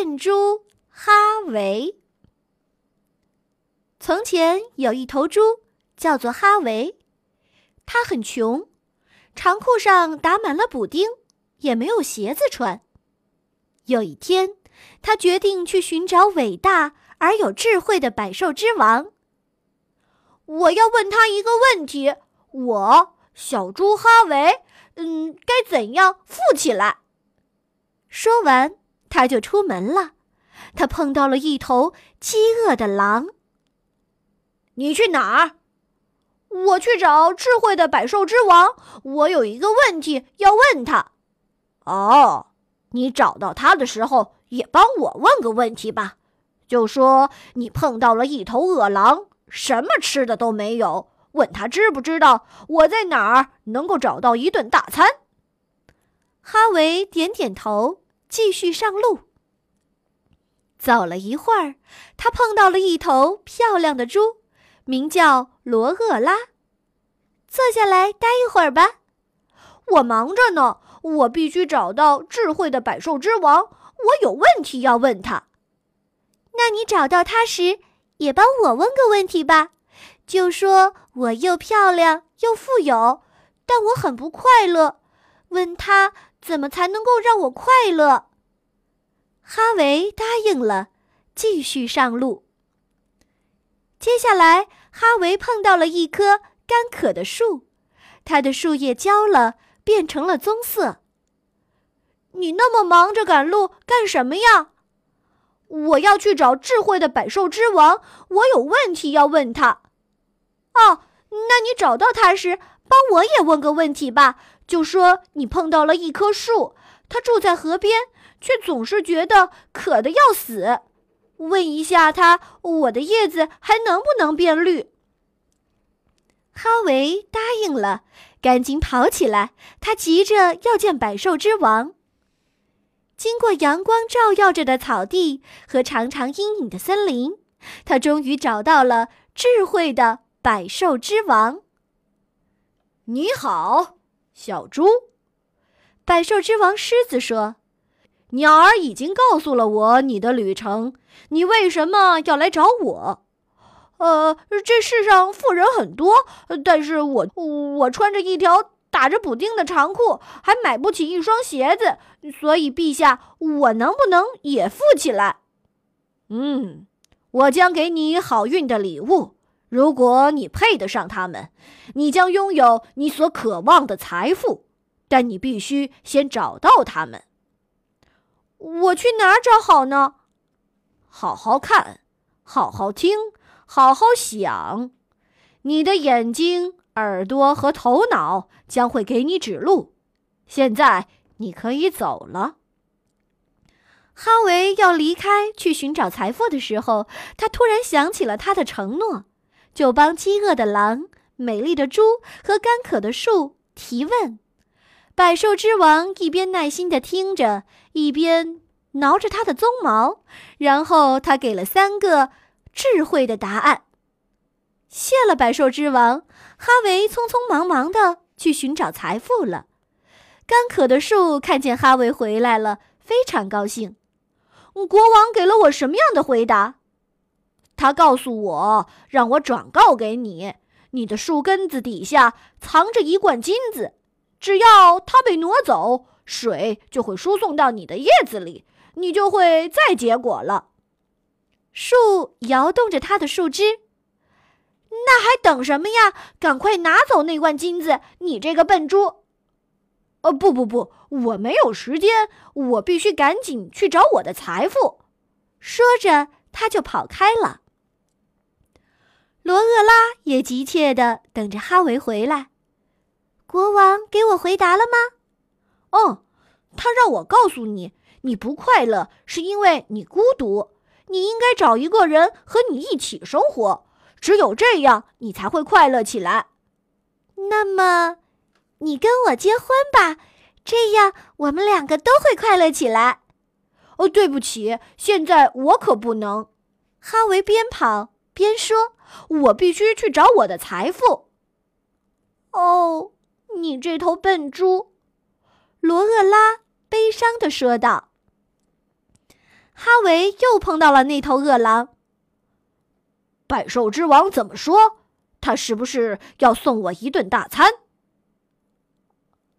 笨猪哈维。从前有一头猪，叫做哈维，它很穷，长裤上打满了补丁，也没有鞋子穿。有一天，他决定去寻找伟大而有智慧的百兽之王。我要问他一个问题：我小猪哈维，嗯，该怎样富起来？说完，他就出门了。他碰到了一头饥饿的狼。你去哪儿？我去找智慧的百兽之王。我有一个问题要问他。哦。你找到他的时候，也帮我问个问题吧。就说你碰到了一头饿狼，什么吃的都没有，问他知不知道我在哪儿能够找到一顿大餐。哈维点点头，继续上路。走了一会儿，他碰到了一头漂亮的猪，名叫罗厄拉。坐下来待一会儿吧，我忙着呢。我必须找到智慧的百兽之王，我有问题要问他。那你找到他时，也帮我问个问题吧。就说我又漂亮又富有，但我很不快乐。问他怎么才能够让我快乐？哈维答应了，继续上路。接下来，哈维碰到了一棵干渴的树，它的树叶焦了。变成了棕色。你那么忙着赶路干什么呀？我要去找智慧的百兽之王，我有问题要问他。你找到他时，帮我也问个问题吧。就说你碰到了一棵树，它住在河边，却总是觉得渴得要死。问一下他，我的叶子还能不能变绿？哈维答应了。赶紧跑起来！他急着要见百兽之王。经过阳光照耀着的草地和长长阴影的森林，他终于找到了智慧的百兽之王。你好，小猪。百兽之王狮子说：“鸟儿已经告诉了我你的旅程，你为什么要来找我？”呃，这世上富人很多，但是我我穿着一条打着补丁的长裤，还买不起一双鞋子，所以陛下，我能不能也富起来？嗯，我将给你好运的礼物，如果你配得上他们，你将拥有你所渴望的财富，但你必须先找到他们。我去哪儿找好呢？好好看，好好听。好好想，你的眼睛、耳朵和头脑将会给你指路。现在你可以走了。哈维要离开去寻找财富的时候，他突然想起了他的承诺，就帮饥饿的狼、美丽的猪和干渴的树提问。百兽之王一边耐心的听着，一边挠着他的鬃毛，然后他给了三个。智慧的答案。谢了，百兽之王。哈维匆匆忙忙的去寻找财富了。干渴的树看见哈维回来了，非常高兴。国王给了我什么样的回答？他告诉我，让我转告给你：你的树根子底下藏着一罐金子，只要它被挪走，水就会输送到你的叶子里，你就会再结果了。树摇动着它的树枝，那还等什么呀？赶快拿走那罐金子！你这个笨猪！哦，不不不，我没有时间，我必须赶紧去找我的财富。说着，他就跑开了。罗厄拉也急切地等着哈维回来。国王给我回答了吗？哦，他让我告诉你，你不快乐是因为你孤独。你应该找一个人和你一起生活，只有这样，你才会快乐起来。那么，你跟我结婚吧，这样我们两个都会快乐起来。哦，对不起，现在我可不能。哈维边跑边说：“我必须去找我的财富。”哦，你这头笨猪，罗厄拉悲伤的说道。哈维又碰到了那头恶狼。百兽之王怎么说？他是不是要送我一顿大餐？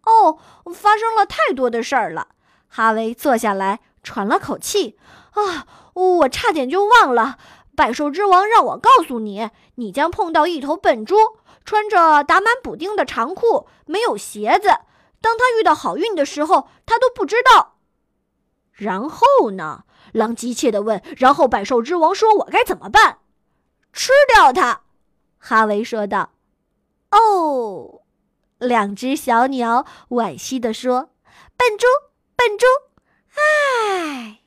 哦，发生了太多的事儿了。哈维坐下来，喘了口气。啊，我差点就忘了。百兽之王让我告诉你，你将碰到一头笨猪，穿着打满补丁的长裤，没有鞋子。当他遇到好运的时候，他都不知道。然后呢？狼急切地问。然后百兽之王说：“我该怎么办？”吃掉它，哈维说道。哦，两只小鸟惋惜地说：“笨猪，笨猪，唉。”